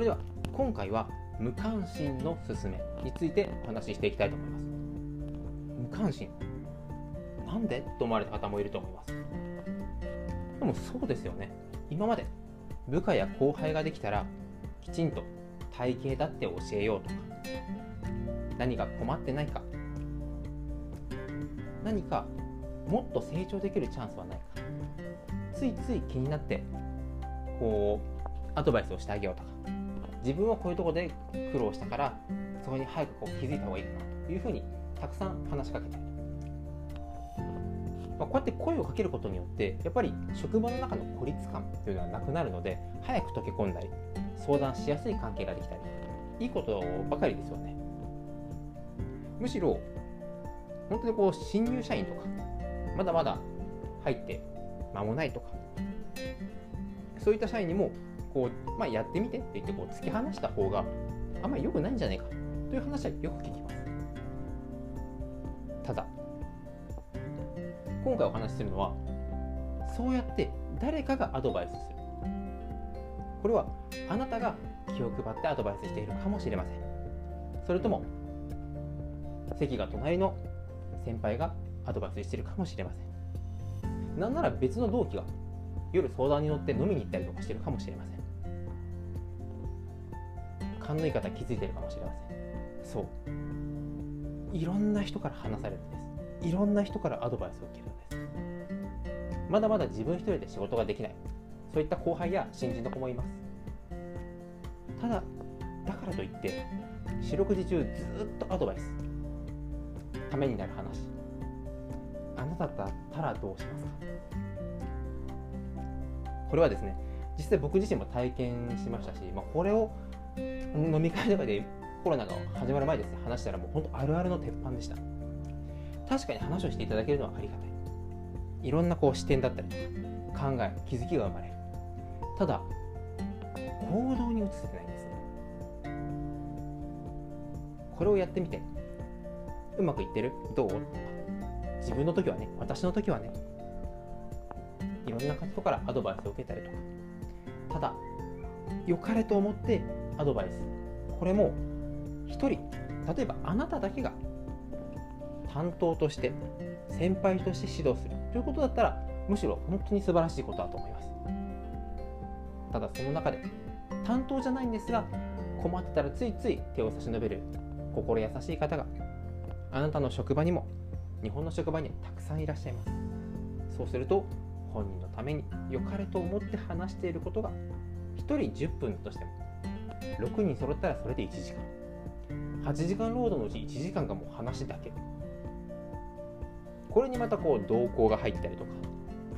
それでは今回は無関心のすすめについてお話ししていきたいと思います。無関心？なんで？と思われた方もいると思います。でもそうですよね。今まで部下や後輩ができたらきちんと体型だって教えようとか何か困ってないか何かもっと成長できるチャンスはないかついつい気になってこうアドバイスをしてあげようとか自分はこういうところで苦労したからそこに早くこう気づいた方がいいかなというふうにたくさん話しかけたりまあ、こうやって声をかけることによってやっぱり職場の中の孤立感というのはなくなるので早く溶け込んだり相談しやすい関係ができたり。いいことばかりですよね。むしろ本当にこう新入社員とかまだまだ入って間もないとかそういった社員にもこう、まあ、やってみてって言ってこう突き放した方があんまり良くないんじゃないか。という話はよく聞きます。ただ今回お話しするのはそうやって誰かがアドバイスする。これはあなたが気を配ってアドバイスしているかもしれません。それとも席が隣の先輩がアドバイスしているかもしれません。なんなら別の同期が夜相談に乗って飲みに行ったりとかしてるかもしれません。勘のいい方気づいてるかもしれません。そう。いろんな人から話されるんです。いろんな人からアドバイスを受けるんです。まだまだ自分一人で仕事ができない。そういった後輩や新人の子もいます。ただだからといって四六時中ずっとアドバイス。ためになる話。あなただったらどうしますか？これはですね実際僕自身も体験しましたし、まあ、これを飲み会とかでコロナが始まる前ですね話したらもう本当あるあるの鉄板でした。確かに話をしていただけるのはありがたい。いろんなこう視点だったりとか考え気づきが生まれる。ただ行動に移せてないんですねこれをやってみてうまくいってる？どう？自分の時はね私の時はねいろんな人からアドバイスを受けたりとか。ただ良かれと思ってアドバイス。これも1人例えばあなただけが担当として先輩として指導する。ということだったらむしろ本当に素晴らしいことだと思います。ただその中で担当じゃないんですが困ってたらついつい手を差し伸べる。心優しい方があなたの職場にも日本の職場にたくさんいらっしゃいます。そうすると本人のために良かれと思って話していることが1人10分としても6人揃ったらそれで1時間。8時間労働のうち1時間がもう話だけ。これにまたこう動向が入ったりとか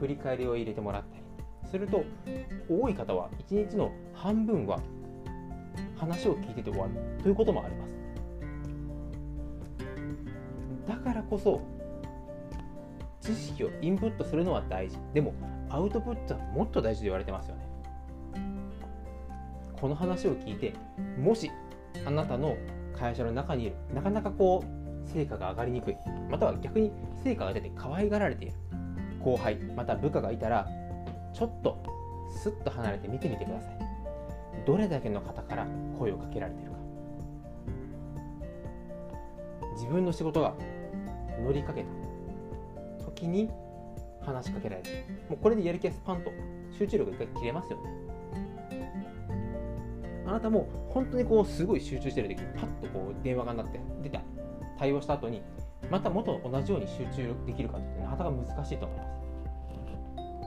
振り返りを入れてもらったり。すると多い方は1日の半分は話を聞いてて終わるということもあります。だからこそ知識をインプットするのは大事。でもアウトプットはもっと大事と言われてますよね。この話を聞いてもしあなたの会社の中にいるなかなかこう成果が上がりにくい。または逆に成果が出て可愛がられている。後輩また部下がいたらちょっとスッと離れて見てみてください。どれだけの方から声をかけられているか。自分の仕事が乗りかけた。時に話しかけられるもうこれでやる気がスパンと集中力が一回切れますよね。あなたも本当にこうすごい集中してる時にパッとこう電話が鳴って出た対応した後にまた元同じように集中できるかってなかなか難しいと思いま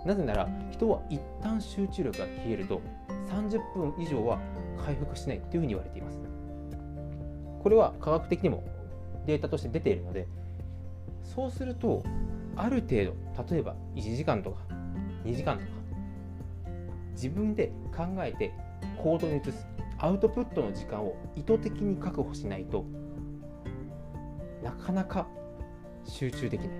す。なぜなら人は一旦集中力が消えると30分以上は回復しないというふうに言われています。これは科学的にもデータとして出ているのでそうするとある程度例えば1時間とか2時間とか自分で考えて行動に移すアウトプットの時間を意図的に確保しないとなかなか集中できない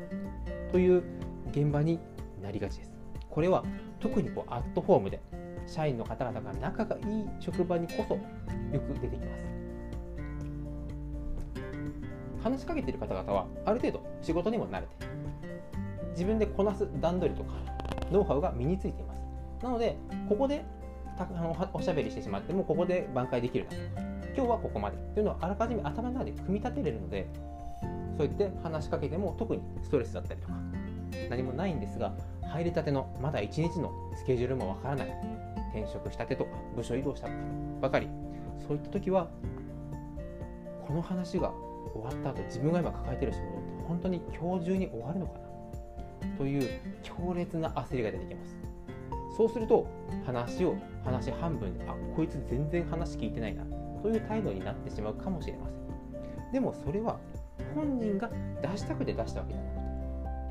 という現場になりがちです。これは特にこうアットホームで社員の方々が仲がいい職場にこそよく出てきます。話しかけている方々はある程度仕事にも慣れて自分でこなす段取りとかノウハウが身についています。なのでここでたあのおしゃべりしてしまってもここで挽回できるだとか今日はここまで。というのをあらかじめ頭の中で組み立てれるのでそう言って話しかけても特にストレスだったりとか何もないんですが入りたてのまだ1日のスケジュールもわからない。転職したてとか部署移動したばかり。そういった時はこの話が終わった後自分が今抱えてる仕事って本当に今日中に終わるのかな。という強烈な焦りが出てきます。そうすると話を話半分であこいつ全然話聞いてないなという態度になってしまうかもしれません。でもそれは本人が出したくて出したわけじゃなくて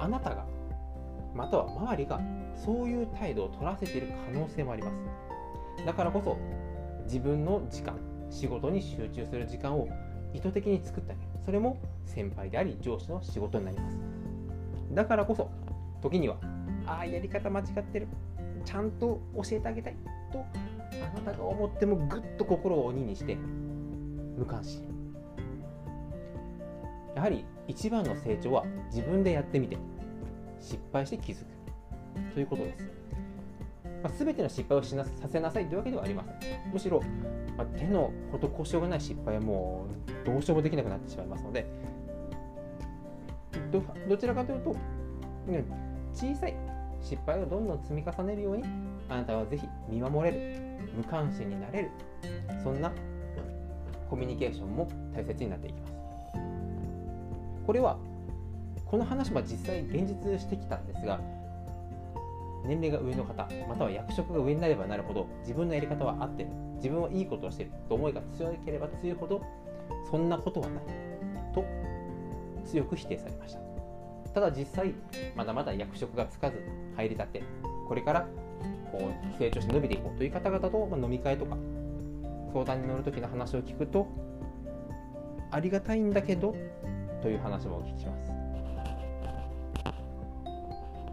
あなたがまたは周りがそういう態度を取らせている可能性もあります。だからこそ自分の時間仕事に集中する時間を意図的に作ってあげる。それも先輩であり上司の仕事になります。だからこそ時には。ああやり方間違ってる。ちゃんと教えてあげたい。とあなたが思ってもぐっと心を鬼にして無関心。やはり一番の成長は自分でやってみて失敗して気づく。ということです、まあ、全ての失敗をしなさせなさい。というわけではありません。むしろ、まあ、手の施しようがない失敗はもうどうしようもできなくなってしまいますので。どちらかというと、うん、小さい失敗をどんどん積み重ねるようにあなたはぜひ見守れる無関心になれるそんなコミュニケーションも大切になっていきます。これはこの話は実際現実してきたんですが年齢が上の方または役職が上になればなるほど自分のやり方は合ってる自分はいいことをしてると思いが強ければ強いほどそんなことはないと強く否定されました。ただ実際まだまだ役職がつかず入りたてこれからこう成長して伸びていこうという方々と飲み会とか相談に乗る時の話を聞くとありがたいんだけどという話もお聞きします。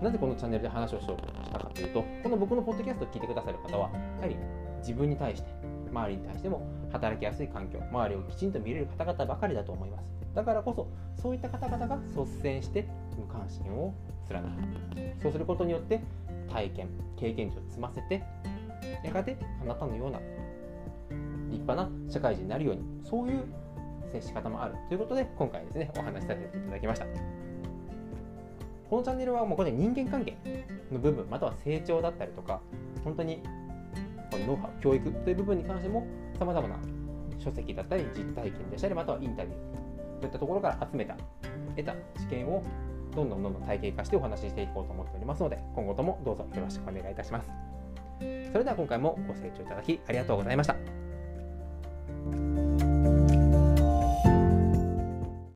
なぜこのチャンネルで話をしようとしたかというとこの僕のポッドキャストを聞いてくださる方はやはり自分に対して周りに対しても働きやすい環境周りをきちんと見れる方々ばかりだと思います。だからこそそういった方々が率先して無関心を貫く。そうすることによって体験経験値を積ませてやがてあなたのような立派な社会人になるようにそういう接し方もある。ということで今回ですねお話しさせていただきました。このチャンネルはもうこれ人間関係の部分または成長だったりとか本当にこのノウハウ教育という部分に関してもさまざまな書籍だったり実体験でしたりまたはインタビューといったところから集めた得た知見をどんどんどんどん体系化してお話ししていこうと思っておりますので今後ともどうぞよろしくお願いいたします。それでは今回もご清聴いただきありがとうございました。